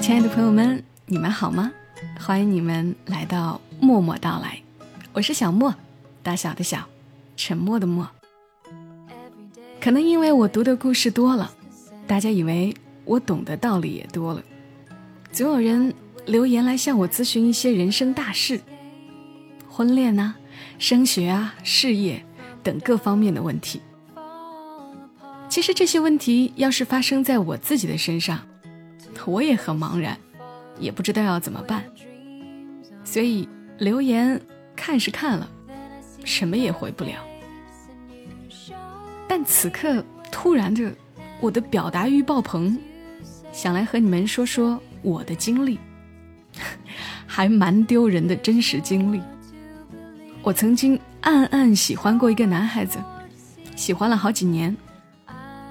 亲爱的朋友们，你们好吗？欢迎你们来到默默到来，我是小莫，大小的小，沉默的默。可能因为我读的故事多了，大家以为我懂的道理也多了，总有人留言来向我咨询一些人生大事，婚恋啊、升学啊、事业等各方面的问题。其实这些问题要是发生在我自己的身上，我也很茫然，也不知道要怎么办。所以留言看是看了，什么也回不了。但此刻突然的，我的表达欲爆棚，想来和你们说说我的经历，还蛮丢人的真实经历。我曾经暗暗喜欢过一个男孩子，喜欢了好几年。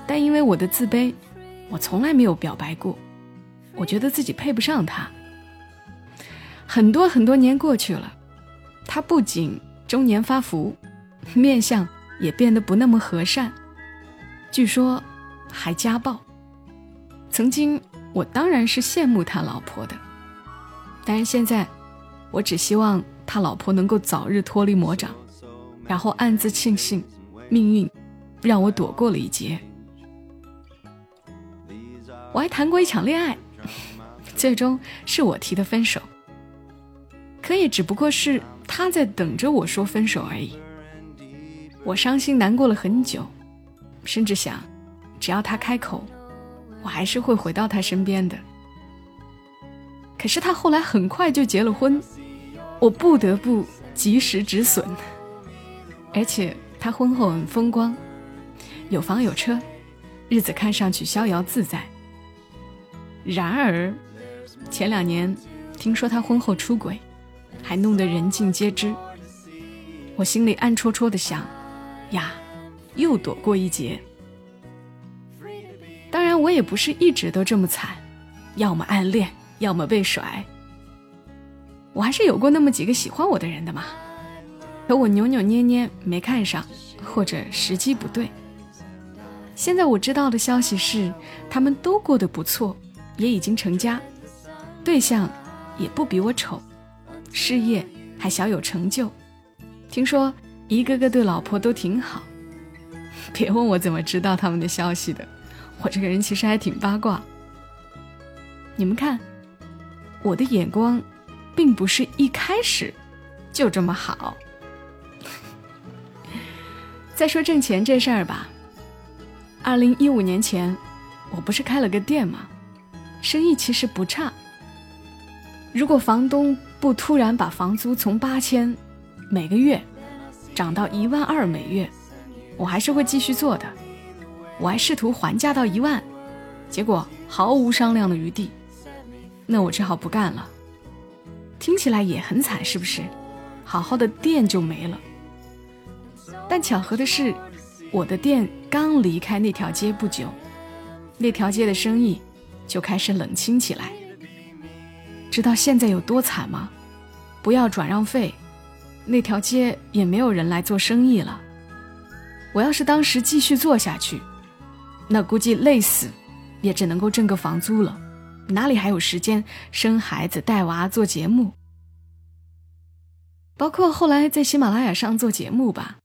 但因为我的自卑，我从来没有表白过。我觉得自己配不上他。很多很多年过去了，他不仅中年发福，面相也变得不那么和善，据说还家暴。曾经我当然是羡慕他老婆的，但是现在，我只希望他老婆能够早日脱离魔掌，然后暗自庆幸命运让我躲过了一劫。我还谈过一场恋爱，最终是我提的分手。可也只不过是他在等着我说分手而已。我伤心难过了很久，甚至想，只要他开口，我还是会回到他身边的。可是他后来很快就结了婚，我不得不及时止损。而且他婚后很风光，有房有车，日子看上去逍遥自在。然而，前两年听说他婚后出轨，还弄得人尽皆知。我心里暗戳戳的想：呀，又躲过一劫。当然，我也不是一直都这么惨，要么暗恋，要么被甩。我还是有过那么几个喜欢我的人的嘛，可我扭扭捏捏没看上，或者时机不对。现在我知道的消息是，他们都过得不错。也已经成家，对象也不比我丑，事业还小有成就。听说一个个对老婆都挺好。别问我怎么知道他们的消息的，我这个人其实还挺八卦。你们看，我的眼光，并不是一开始就这么好。再说挣钱这事儿吧，二零一五年前，我不是开了个店吗？生意其实不差。如果房东不突然把房租从八千每个月涨到一万二每月，我还是会继续做的。我还试图还价到一万，结果毫无商量的余地，那我只好不干了。听起来也很惨，是不是？好好的店就没了。但巧合的是，我的店刚离开那条街不久，那条街的生意。就开始冷清起来。知道现在有多惨吗？不要转让费，那条街也没有人来做生意了。我要是当时继续做下去，那估计累死，也只能够挣个房租了，哪里还有时间生孩子、带娃、做节目？包括后来在喜马拉雅上做节目吧，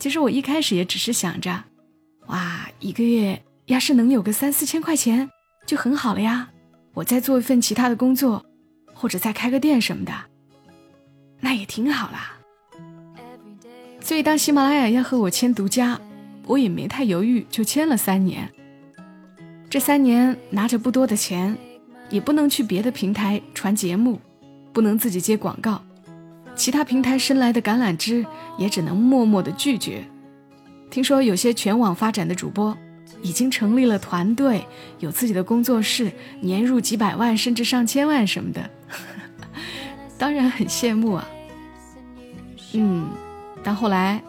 其实我一开始也只是想着，哇，一个月要是能有个三四千块钱。就很好了呀，我再做一份其他的工作，或者再开个店什么的，那也挺好啦。所以当喜马拉雅要和我签独家，我也没太犹豫，就签了三年。这三年拿着不多的钱，也不能去别的平台传节目，不能自己接广告，其他平台伸来的橄榄枝也只能默默的拒绝。听说有些全网发展的主播。已经成立了团队，有自己的工作室，年入几百万甚至上千万什么的，当然很羡慕啊。嗯，但后来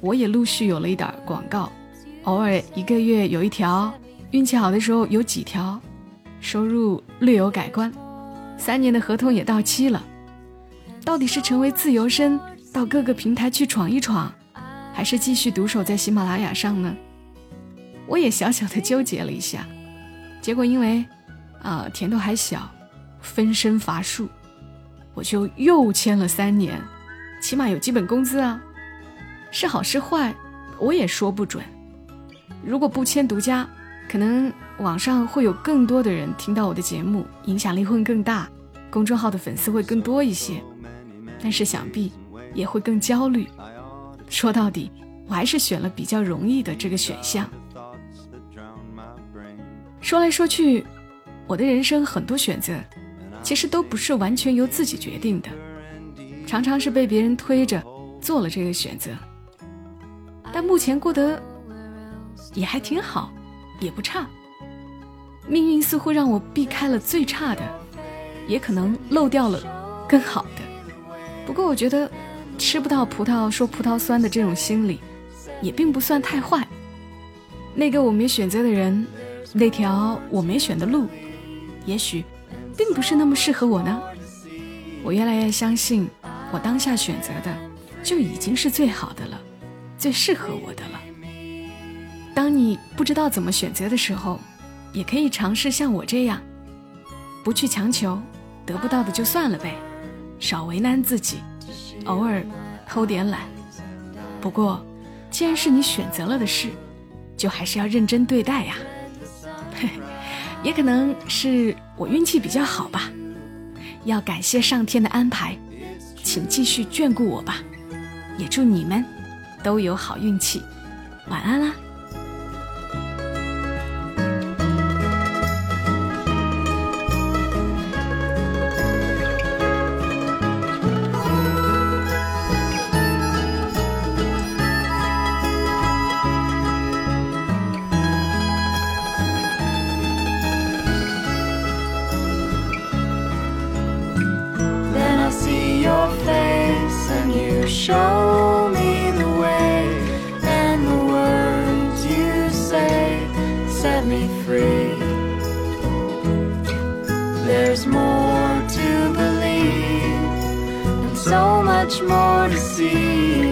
我也陆续有了一点广告，偶尔一个月有一条，运气好的时候有几条，收入略有改观。三年的合同也到期了，到底是成为自由身，到各个平台去闯一闯，还是继续独守在喜马拉雅上呢？我也小小的纠结了一下，结果因为，啊，甜度还小，分身乏术，我就又签了三年，起码有基本工资啊。是好是坏，我也说不准。如果不签独家，可能网上会有更多的人听到我的节目，影响力会更大，公众号的粉丝会更多一些。但是想必也会更焦虑。说到底，我还是选了比较容易的这个选项。说来说去，我的人生很多选择，其实都不是完全由自己决定的，常常是被别人推着做了这个选择。但目前过得也还挺好，也不差。命运似乎让我避开了最差的，也可能漏掉了更好的。不过我觉得，吃不到葡萄说葡萄酸的这种心理，也并不算太坏。那个我没选择的人，那条我没选的路，也许并不是那么适合我呢。我越来越相信，我当下选择的就已经是最好的了，最适合我的了。当你不知道怎么选择的时候，也可以尝试像我这样，不去强求，得不到的就算了呗。少为难自己，偶尔偷点懒。不过，既然是你选择了的事，就还是要认真对待呀。也可能是我运气比较好吧，要感谢上天的安排，请继续眷顾我吧。也祝你们都有好运气，晚安啦。Much more to see.